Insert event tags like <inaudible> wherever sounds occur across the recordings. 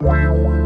Wow.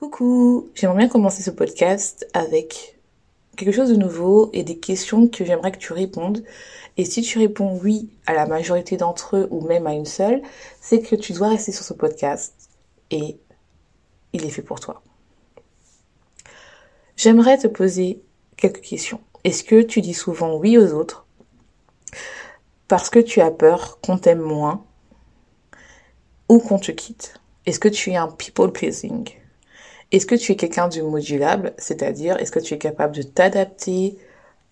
Coucou, j'aimerais bien commencer ce podcast avec quelque chose de nouveau et des questions que j'aimerais que tu répondes. Et si tu réponds oui à la majorité d'entre eux ou même à une seule, c'est que tu dois rester sur ce podcast et il est fait pour toi. J'aimerais te poser quelques questions. Est-ce que tu dis souvent oui aux autres parce que tu as peur qu'on t'aime moins ou qu'on te quitte? Est-ce que tu es un people pleasing? Est-ce que tu es quelqu'un de modulable, c'est-à-dire est-ce que tu es capable de t'adapter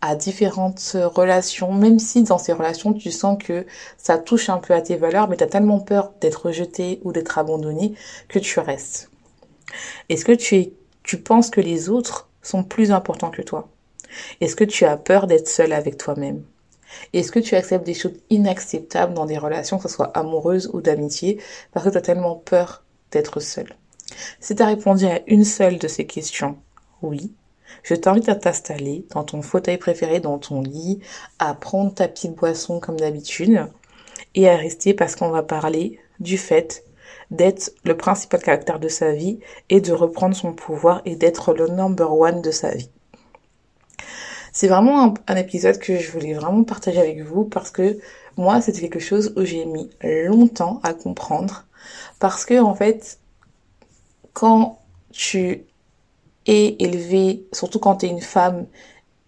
à différentes relations, même si dans ces relations tu sens que ça touche un peu à tes valeurs, mais tu as tellement peur d'être rejeté ou d'être abandonné que tu restes. Est-ce que tu es, tu penses que les autres sont plus importants que toi? Est-ce que tu as peur d'être seul avec toi-même? Est-ce que tu acceptes des choses inacceptables dans des relations, que ce soit amoureuses ou d'amitié, parce que tu as tellement peur d'être seul? Si tu as répondu à une seule de ces questions, oui, je t'invite à t'installer dans ton fauteuil préféré, dans ton lit, à prendre ta petite boisson comme d'habitude et à rester parce qu'on va parler du fait d'être le principal caractère de sa vie et de reprendre son pouvoir et d'être le number one de sa vie. C'est vraiment un, un, épisode que je voulais vraiment partager avec vous parce que moi c'était quelque chose où j'ai mis longtemps à comprendre parce que en fait quand tu es élevée, surtout quand tu es une femme,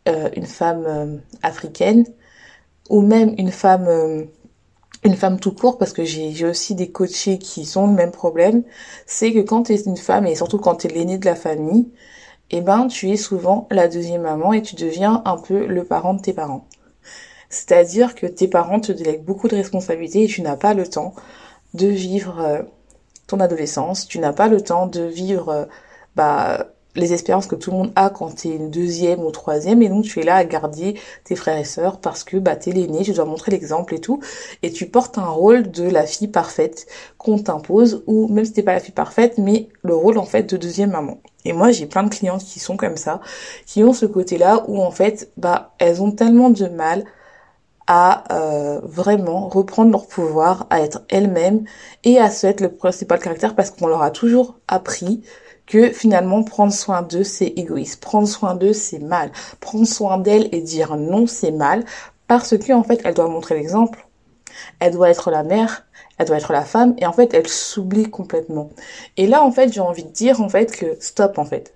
euh, une femme euh, africaine, ou même une femme, euh, une femme tout court, parce que j'ai aussi des coachés qui ont le même problème, c'est que quand tu es une femme, et surtout quand tu es l'aînée de la famille, eh ben, tu es souvent la deuxième maman et tu deviens un peu le parent de tes parents. C'est-à-dire que tes parents te délèguent beaucoup de responsabilités et tu n'as pas le temps de vivre ton adolescence, tu n'as pas le temps de vivre bah, les expériences que tout le monde a quand tu es une deuxième ou troisième et donc tu es là à garder tes frères et sœurs parce que bah t'es l'aîné, tu dois montrer l'exemple et tout et tu portes un rôle de la fille parfaite qu'on t'impose ou même si t'es pas la fille parfaite mais le rôle en fait de deuxième maman. Et moi j'ai plein de clientes qui sont comme ça, qui ont ce côté-là où en fait bah elles ont tellement de mal à euh, vraiment reprendre leur pouvoir, à être elles-mêmes et à se être le principal caractère parce qu'on leur a toujours appris que finalement prendre soin d'eux c'est égoïste, prendre soin d'eux c'est mal, prendre soin d'elles et dire non c'est mal parce que en fait elle doit montrer l'exemple, elle doit être la mère, elle doit être la femme et en fait elle s'oublie complètement. Et là en fait j'ai envie de dire en fait que stop en fait,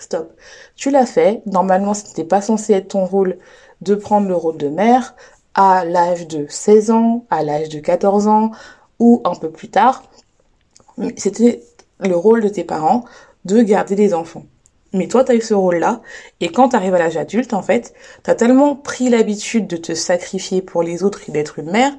stop. Tu l'as fait, normalement c'était pas censé être ton rôle de prendre le rôle de mère, à l'âge de 16 ans, à l'âge de 14 ans ou un peu plus tard. C'était le rôle de tes parents de garder des enfants. Mais toi, tu as eu ce rôle-là, et quand tu arrives à l'âge adulte, en fait, tu as tellement pris l'habitude de te sacrifier pour les autres et d'être une mère,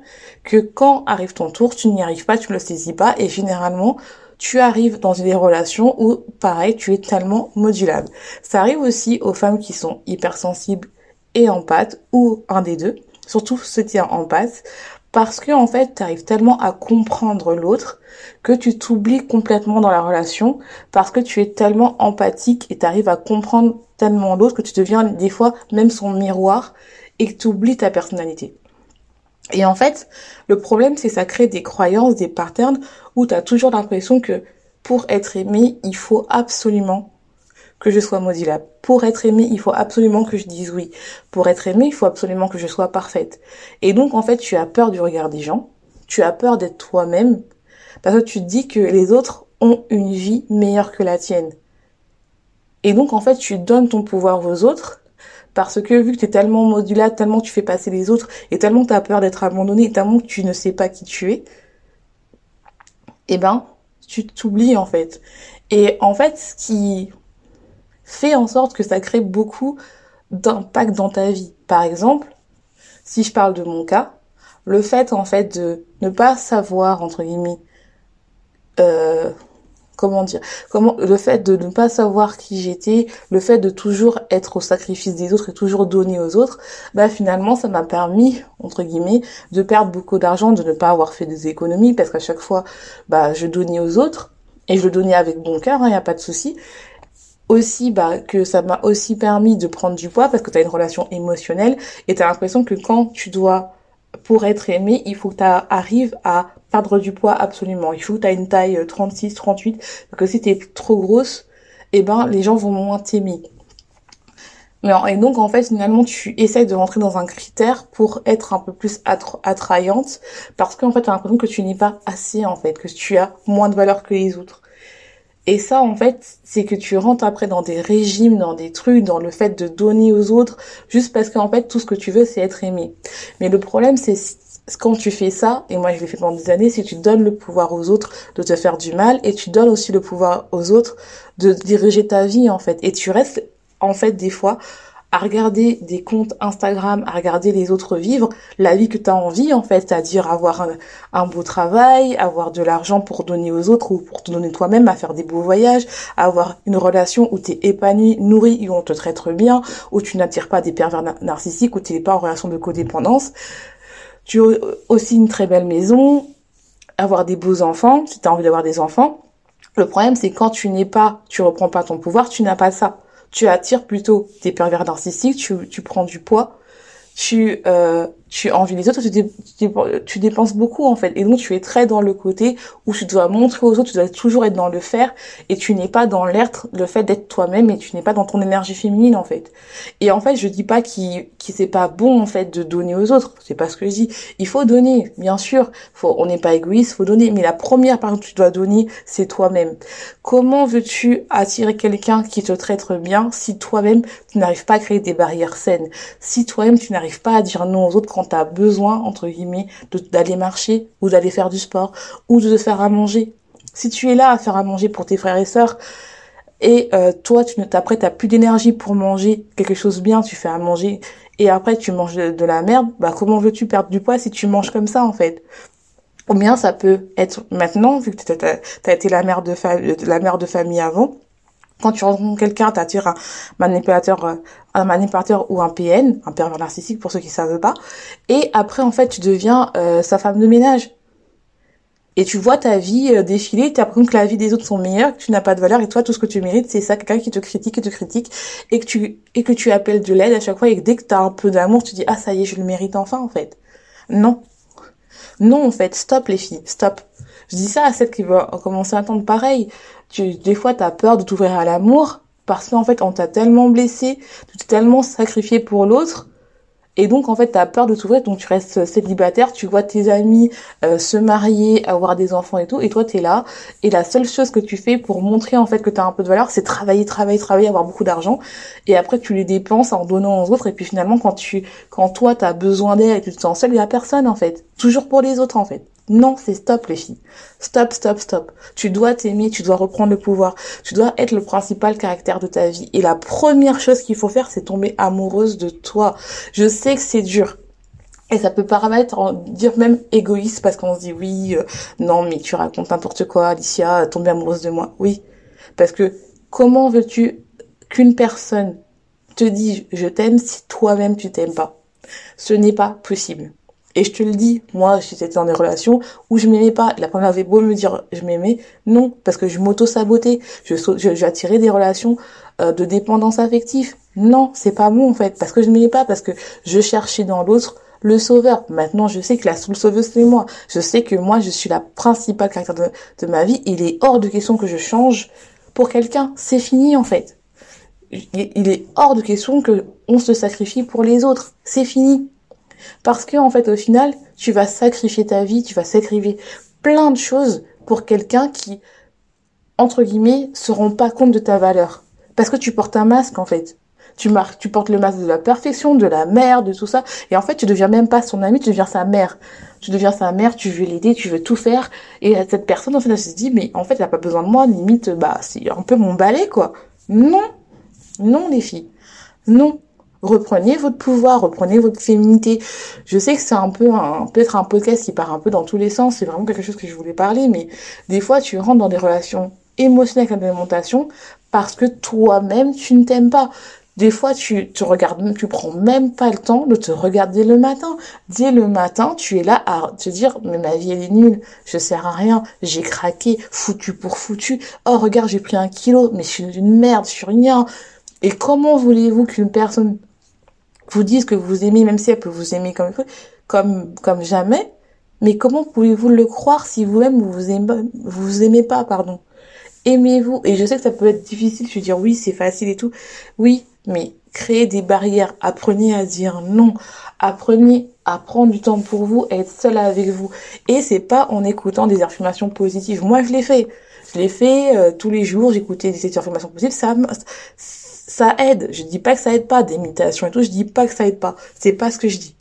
que quand arrive ton tour, tu n'y arrives pas, tu ne le saisis pas, et généralement, tu arrives dans des relations où, pareil, tu es tellement modulable. Ça arrive aussi aux femmes qui sont hypersensibles et empathes, ou un des deux, surtout ce qui en passe, parce que en fait, tu arrives tellement à comprendre l'autre que tu t'oublies complètement dans la relation parce que tu es tellement empathique et tu arrives à comprendre tellement l'autre que tu deviens des fois même son miroir et que tu oublies ta personnalité. Et en fait, le problème c'est que ça crée des croyances, des patterns où tu as toujours l'impression que pour être aimé, il faut absolument que je sois modulable. Pour être aimée, il faut absolument que je dise oui. Pour être aimée, il faut absolument que je sois parfaite. Et donc, en fait, tu as peur du regard des gens tu as peur d'être toi-même parce que tu te dis que les autres ont une vie meilleure que la tienne. Et donc, en fait, tu donnes ton pouvoir aux autres parce que vu que tu es tellement modulable, tellement tu fais passer les autres et tellement tu as peur d'être abandonné, tellement que tu ne sais pas qui tu es, eh ben, tu t'oublies en fait. Et en fait, ce qui fait en sorte que ça crée beaucoup d'impact dans ta vie. Par exemple, si je parle de mon cas, le fait en fait de ne pas savoir entre guillemets euh, comment dire comment le fait de ne pas savoir qui j'étais le fait de toujours être au sacrifice des autres et toujours donner aux autres bah finalement ça m'a permis entre guillemets de perdre beaucoup d'argent de ne pas avoir fait des économies parce qu'à chaque fois bah je donnais aux autres et je le donnais avec bon cœur il hein, y a pas de souci aussi bah que ça m'a aussi permis de prendre du poids parce que tu as une relation émotionnelle et tu as l'impression que quand tu dois pour être aimé, il faut que tu arrives à perdre du poids absolument. Il faut que tu une taille 36, euh, 38 parce que si tu es trop grosse, eh ben les gens vont moins t'aimer. Et donc en fait finalement tu essayes de rentrer dans un critère pour être un peu plus attrayante parce qu'en fait tu as l'impression que tu n'es pas assez en fait, que tu as moins de valeur que les autres. Et ça, en fait, c'est que tu rentres après dans des régimes, dans des trucs, dans le fait de donner aux autres, juste parce qu'en fait, tout ce que tu veux, c'est être aimé. Mais le problème, c'est quand tu fais ça, et moi je l'ai fait pendant des années, c'est que tu donnes le pouvoir aux autres de te faire du mal, et tu donnes aussi le pouvoir aux autres de diriger ta vie, en fait. Et tu restes, en fait, des fois, à regarder des comptes Instagram, à regarder les autres vivre la vie que tu as envie en fait, c'est-à-dire avoir un, beau travail, avoir de l'argent pour donner aux autres ou pour te donner toi-même, à faire des beaux voyages, avoir une relation où tu es épanoui, nourri, où on te traite bien, où tu n'attires pas des pervers narcissiques, où tu n'es pas en relation de codépendance. Tu as aussi une très belle maison, avoir des beaux enfants, si tu as envie d'avoir des enfants. Le problème c'est quand tu n'es pas, tu reprends pas ton pouvoir, tu n'as pas ça tu attires plutôt des pervers narcissiques, tu, tu prends du poids, tu euh, tu envies les autres, tu, dépenses beaucoup en fait. Et donc tu es très dans le côté où tu dois montrer aux autres, tu dois toujours être dans le faire et tu n'es pas dans l'être, le fait d'être toi-même et tu n'es pas dans ton énergie féminine en fait. Et en fait, je dis pas qu'il qui c'est pas bon en fait de donner aux autres, c'est pas ce que je dis. Il faut donner, bien sûr. Faut, on n'est pas égoïste, faut donner. Mais la première part que tu dois donner, c'est toi-même. Comment veux-tu attirer quelqu'un qui te traite bien si toi-même tu n'arrives pas à créer des barrières saines, si toi-même tu n'arrives pas à dire non aux autres quand tu as besoin, entre guillemets, d'aller marcher ou d'aller faire du sport ou de te faire à manger. Si tu es là à faire à manger pour tes frères et sœurs et euh, toi, tu ne après t'as plus d'énergie pour manger quelque chose bien, tu fais à manger et après tu manges de, la merde, bah comment veux-tu perdre du poids si tu manges comme ça en fait? Ou bien ça peut être maintenant, vu que tu as, été la mère de famille avant, quand tu rencontres quelqu'un, t'attires un manipulateur, euh, un manipulateur ou un PN, un pervers narcissique pour ceux qui savent pas. Et après, en fait, tu deviens euh, sa femme de ménage. Et tu vois ta vie euh, défiler, tu apprends que la vie des autres sont meilleures, que tu n'as pas de valeur et toi tout ce que tu mérites c'est ça, quelqu'un qui te critique et te critique et que tu et que tu appelles de l'aide à chaque fois et que dès que tu as un peu d'amour, tu dis ah ça y est, je le mérite enfin en fait. Non. Non en fait, stop les filles, stop. Je dis ça à celles qui vont commencer à entendre pareil. Tu, des fois, tu as peur de t'ouvrir à l'amour parce qu'en fait, on t'a tellement blessé, tu t'es tellement sacrifié pour l'autre. Et donc, en fait, tu as peur de t'ouvrir, donc tu restes célibataire, tu vois tes amis euh, se marier, avoir des enfants et tout, et toi, tu es là. Et la seule chose que tu fais pour montrer, en fait, que tu as un peu de valeur, c'est travailler, travailler, travailler, avoir beaucoup d'argent. Et après, tu les dépenses en donnant aux autres. Et puis, finalement, quand tu, quand toi, tu as besoin d'aide et tu te sens seul, il y a personne, en fait. Toujours pour les autres, en fait. Non, c'est stop les filles. Stop, stop, stop. Tu dois t'aimer, tu dois reprendre le pouvoir. Tu dois être le principal caractère de ta vie. Et la première chose qu'il faut faire, c'est tomber amoureuse de toi. Je sais que c'est dur. Et ça peut paraître dire même égoïste parce qu'on se dit oui, euh, non mais tu racontes n'importe quoi, Alicia, tomber amoureuse de moi. Oui. Parce que comment veux-tu qu'une personne te dise je t'aime si toi-même tu t'aimes pas? Ce n'est pas possible. Et je te le dis, moi, j'étais dans des relations où je m'aimais pas. La première avait beau me dire je m'aimais, non, parce que je m'auto-sabotais. Je, j'attirais des relations euh, de dépendance affective. Non, c'est pas bon en fait, parce que je m'aimais pas, parce que je cherchais dans l'autre le sauveur. Maintenant, je sais que la seule sauveuse, c'est moi. Je sais que moi, je suis la principale caractère de, de ma vie. Il est hors de question que je change pour quelqu'un. C'est fini en fait. Il est hors de question que on se sacrifie pour les autres. C'est fini. Parce que, en fait, au final, tu vas sacrifier ta vie, tu vas sacrifier plein de choses pour quelqu'un qui, entre guillemets, se rend pas compte de ta valeur. Parce que tu portes un masque, en fait. Tu marques, tu portes le masque de la perfection, de la mère, de tout ça. Et en fait, tu deviens même pas son ami, tu deviens sa mère. Tu deviens sa mère, tu veux l'aider, tu veux tout faire. Et cette personne, en fait, elle se dit, mais en fait, elle a pas besoin de moi, limite, bah, c'est un peu mon balai, quoi. Non. Non, les filles. Non. Reprenez votre pouvoir, reprenez votre féminité. Je sais que c'est un peu un, peut-être un podcast qui part un peu dans tous les sens, c'est vraiment quelque chose que je voulais parler, mais des fois tu rentres dans des relations émotionnelles avec l'alimentation parce que toi-même tu ne t'aimes pas. Des fois, tu te regardes, tu prends même pas le temps de te regarder le matin. Dès le matin, tu es là à te dire, mais ma vie elle est nulle, je sers à rien, j'ai craqué, foutu pour foutu. Oh regarde, j'ai pris un kilo, mais je suis une merde, je suis rien. Et comment voulez-vous qu'une personne vous dise que vous aimez, même si elle peut vous aimer comme, comme, comme jamais, mais comment pouvez-vous le croire si vous-même vous vous aimez, vous aimez pas, pardon? Aimez-vous? Et je sais que ça peut être difficile, je veux dire oui, c'est facile et tout. Oui, mais créez des barrières. Apprenez à dire non. Apprenez à prendre du temps pour vous, à être seul avec vous. Et c'est pas en écoutant des affirmations positives. Moi, je l'ai fait. Je l'ai fait euh, tous les jours. J'écoutais des affirmations positives. Ça, ça aide. Je dis pas que ça aide pas, d'imitation et tout, je dis pas que ça aide pas. C'est pas ce que je dis.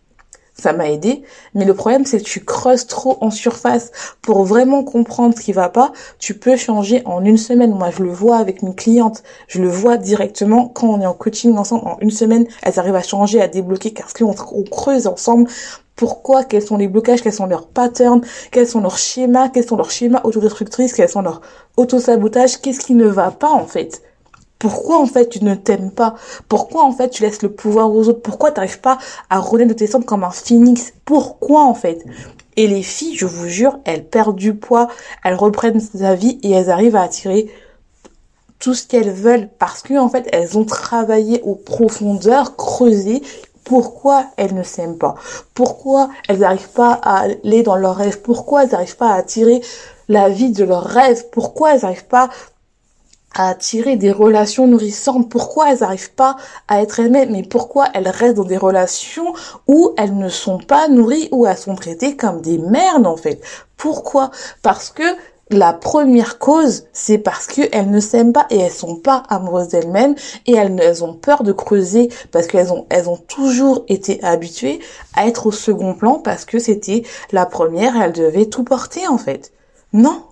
Ça m'a aidé, mais le problème c'est que tu creuses trop en surface pour vraiment comprendre ce qui va pas. Tu peux changer en une semaine. Moi, je le vois avec mes clientes. Je le vois directement quand on est en coaching ensemble. En une semaine, elles arrivent à changer, à débloquer parce qu'on on creuse ensemble pourquoi, quels sont les blocages, quels sont leurs patterns, quels sont leurs schémas, quels sont leurs schémas autodestructrices, quels sont leurs autosabotages, qu'est-ce qui ne va pas en fait? Pourquoi en fait tu ne t'aimes pas? Pourquoi en fait tu laisses le pouvoir aux autres? Pourquoi tu n'arrives pas à rouler de tes cendres comme un phénix? Pourquoi en fait? Et les filles, je vous jure, elles perdent du poids, elles reprennent sa vie et elles arrivent à attirer tout ce qu'elles veulent parce que en fait elles ont travaillé aux profondeurs, creusé pourquoi elles ne s'aiment pas? Pourquoi elles n'arrivent pas à aller dans leurs rêves? Pourquoi elles n'arrivent pas à attirer la vie de leurs rêves? Pourquoi elles n'arrivent pas à attirer des relations nourrissantes. Pourquoi elles n'arrivent pas à être aimées? Mais pourquoi elles restent dans des relations où elles ne sont pas nourries, où elles sont traitées comme des merdes en fait? Pourquoi? Parce que la première cause, c'est parce qu'elles ne s'aiment pas et elles sont pas amoureuses d'elles-mêmes et elles, ont peur de creuser parce qu'elles ont, elles ont toujours été habituées à être au second plan parce que c'était la première elles devaient tout porter en fait. Non,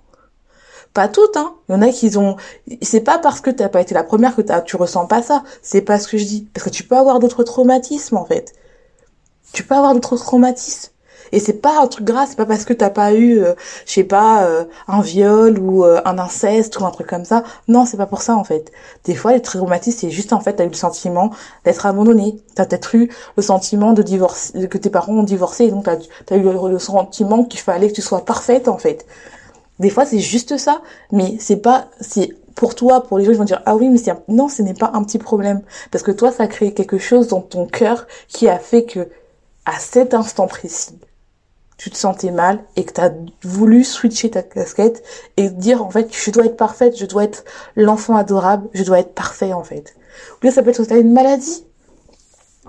pas toutes, hein. Il y en a qui ont. C'est pas parce que t'as pas été la première que tu ressens pas ça. C'est pas ce que je dis. Parce que tu peux avoir d'autres traumatismes en fait. Tu peux avoir d'autres traumatismes. Et c'est pas un truc grave, c'est pas parce que t'as pas eu, euh, je sais pas, euh, un viol ou euh, un inceste ou un truc comme ça. Non, c'est pas pour ça en fait. Des fois, les traumatismes, c'est juste en fait, t'as eu le sentiment d'être abandonné. T'as peut-être eu le sentiment de divorcer, que tes parents ont divorcé, donc t'as as eu le sentiment qu'il fallait que tu sois parfaite en fait. Des fois, c'est juste ça, mais c'est pas, c'est pour toi, pour les gens, ils vont dire ah oui, mais c'est non, ce n'est pas un petit problème parce que toi, ça a créé quelque chose dans ton cœur qui a fait que à cet instant précis, tu te sentais mal et que tu as voulu switcher ta casquette et dire en fait je dois être parfaite, je dois être l'enfant adorable, je dois être parfait en fait. Ou ça peut être aussi une maladie,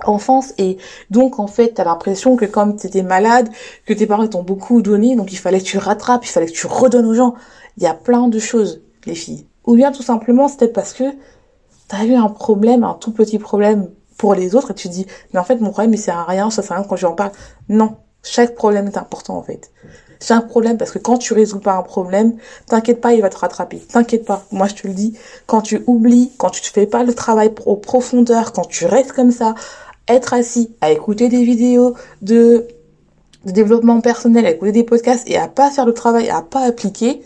enfance et donc en fait t'as l'impression que comme t'étais malade que tes parents t'ont beaucoup donné donc il fallait que tu rattrapes il fallait que tu redonnes aux gens. Il y a plein de choses les filles. Ou bien tout simplement c'était parce que t'as eu un problème un tout petit problème pour les autres et tu te dis mais en fait mon problème il sert à rien ça sert à rien quand j'en parle. Non. Chaque problème est important en fait. Chaque problème parce que quand tu résous pas un problème t'inquiète pas il va te rattraper. T'inquiète pas. Moi je te le dis quand tu oublies quand tu te fais pas le travail au profondeur quand tu restes comme ça être assis à écouter des vidéos de, développement personnel, à écouter des podcasts et à pas faire le travail, à pas appliquer,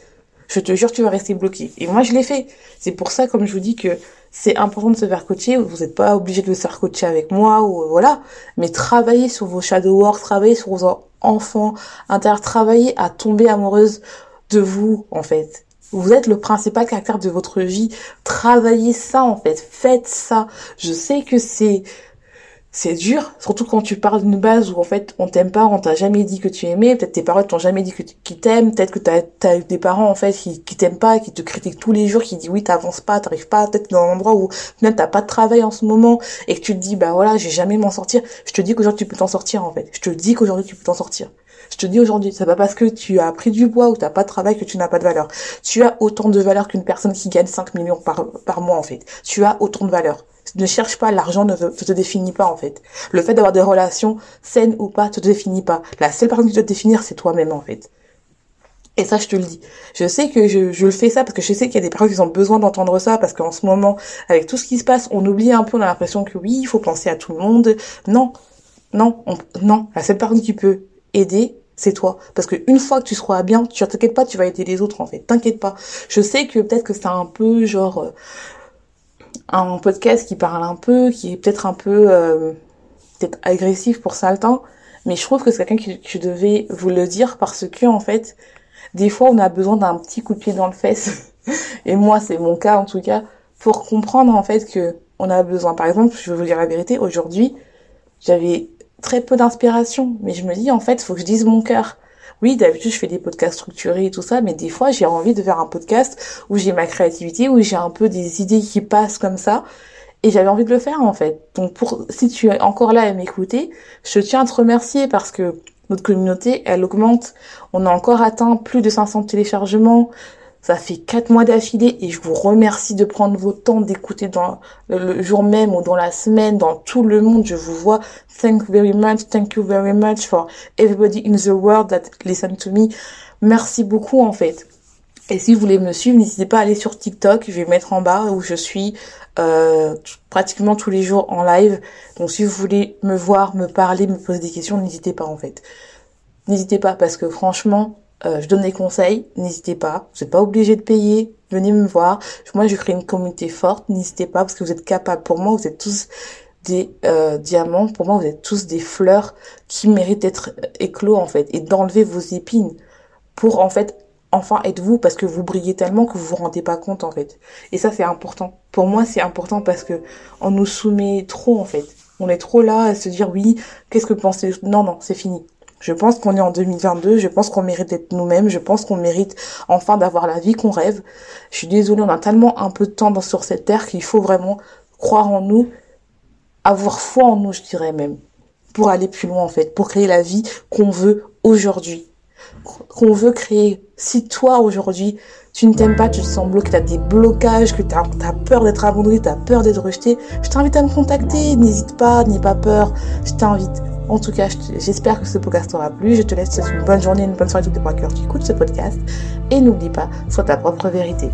je te jure, tu vas rester bloqué. Et moi, je l'ai fait. C'est pour ça, comme je vous dis, que c'est important de se faire coacher. Vous n'êtes pas obligé de se faire coacher avec moi ou voilà. Mais travaillez sur vos shadow work, travaillez sur vos enfants intérieurs, travaillez à tomber amoureuse de vous, en fait. Vous êtes le principal caractère de votre vie. Travaillez ça, en fait. Faites ça. Je sais que c'est, c'est dur, surtout quand tu parles d'une base où en fait on t'aime pas, on t'a jamais dit que tu aimais, peut-être tes parents t'ont jamais dit qu'ils t'aiment, peut-être que t'as as eu des parents en fait qui, qui t'aiment pas, qui te critiquent tous les jours, qui disent oui t'avances pas, t'arrives pas, peut-être dans un endroit où même t'as pas de travail en ce moment et que tu te dis bah voilà j'ai jamais m'en sortir, je te dis qu'aujourd'hui tu peux t'en sortir en fait, je te dis qu'aujourd'hui tu peux t'en sortir. Je te dis aujourd'hui, c'est pas parce que tu as pris du bois ou t'as pas de travail que tu n'as pas de valeur. Tu as autant de valeur qu'une personne qui gagne 5 millions par, par mois, en fait. Tu as autant de valeur. Ne cherche pas, l'argent ne, te définit pas, en fait. Le fait d'avoir des relations saines ou pas te définit pas. La seule personne qui doit te définir, c'est toi-même, en fait. Et ça, je te le dis. Je sais que je, je le fais ça parce que je sais qu'il y a des personnes qui ont besoin d'entendre ça parce qu'en ce moment, avec tout ce qui se passe, on oublie un peu, on a l'impression que oui, il faut penser à tout le monde. Non, non, non. La seule personne qui peut aider, c'est toi. Parce que une fois que tu seras bien, tu t'inquiète pas, tu vas aider les autres en fait. T'inquiète pas. Je sais que peut-être que c'est un peu genre euh, un podcast qui parle un peu, qui est peut-être un peu euh, peut-être agressif pour certains, mais je trouve que c'est quelqu'un qui, je devais vous le dire parce que en fait, des fois on a besoin d'un petit coup de pied dans le fesse. <laughs> Et moi, c'est mon cas en tout cas, pour comprendre en fait que on a besoin. Par exemple, je vais vous dire la vérité, aujourd'hui, j'avais très peu d'inspiration. Mais je me dis, en fait, faut que je dise mon cœur. Oui, d'habitude, je fais des podcasts structurés et tout ça, mais des fois, j'ai envie de faire un podcast où j'ai ma créativité, où j'ai un peu des idées qui passent comme ça. Et j'avais envie de le faire, en fait. Donc, pour, si tu es encore là à m'écouter, je tiens à te remercier parce que notre communauté, elle augmente. On a encore atteint plus de 500 téléchargements. Ça fait quatre mois d'affilée et je vous remercie de prendre votre temps d'écouter dans le jour même ou dans la semaine, dans tout le monde. Je vous vois. Thank you very much. Thank you very much for everybody in the world that listen to me. Merci beaucoup en fait. Et si vous voulez me suivre, n'hésitez pas à aller sur TikTok. Je vais mettre en bas où je suis euh, pratiquement tous les jours en live. Donc si vous voulez me voir, me parler, me poser des questions, n'hésitez pas en fait. N'hésitez pas parce que franchement, euh, je donne des conseils, n'hésitez pas. Vous n'êtes pas obligé de payer, venez me voir. Moi, je crée une communauté forte, n'hésitez pas parce que vous êtes capables. Pour moi, vous êtes tous des euh, diamants. Pour moi, vous êtes tous des fleurs qui méritent d'être éclos en fait et d'enlever vos épines pour en fait enfin être vous parce que vous brillez tellement que vous vous rendez pas compte en fait. Et ça, c'est important. Pour moi, c'est important parce que on nous soumet trop en fait. On est trop là à se dire oui, qu'est-ce que pensez? Non, non, c'est fini. Je pense qu'on est en 2022, je pense qu'on mérite d'être nous-mêmes, je pense qu'on mérite enfin d'avoir la vie qu'on rêve. Je suis désolée, on a tellement un peu de temps sur cette terre qu'il faut vraiment croire en nous, avoir foi en nous, je dirais même, pour aller plus loin en fait, pour créer la vie qu'on veut aujourd'hui, qu'on veut créer. Si toi aujourd'hui, tu ne t'aimes pas, tu te sens bloqué, tu as des blocages, que tu as, as, peur d'être abandonné, tu as peur d'être rejeté, je t'invite à me contacter, n'hésite pas, n'aie pas peur, je t'invite. En tout cas, j'espère que ce podcast t'aura plu. Je te laisse une bonne journée, une bonne soirée les points cœur qui écoutent ce podcast. Et n'oublie pas, sois ta propre vérité.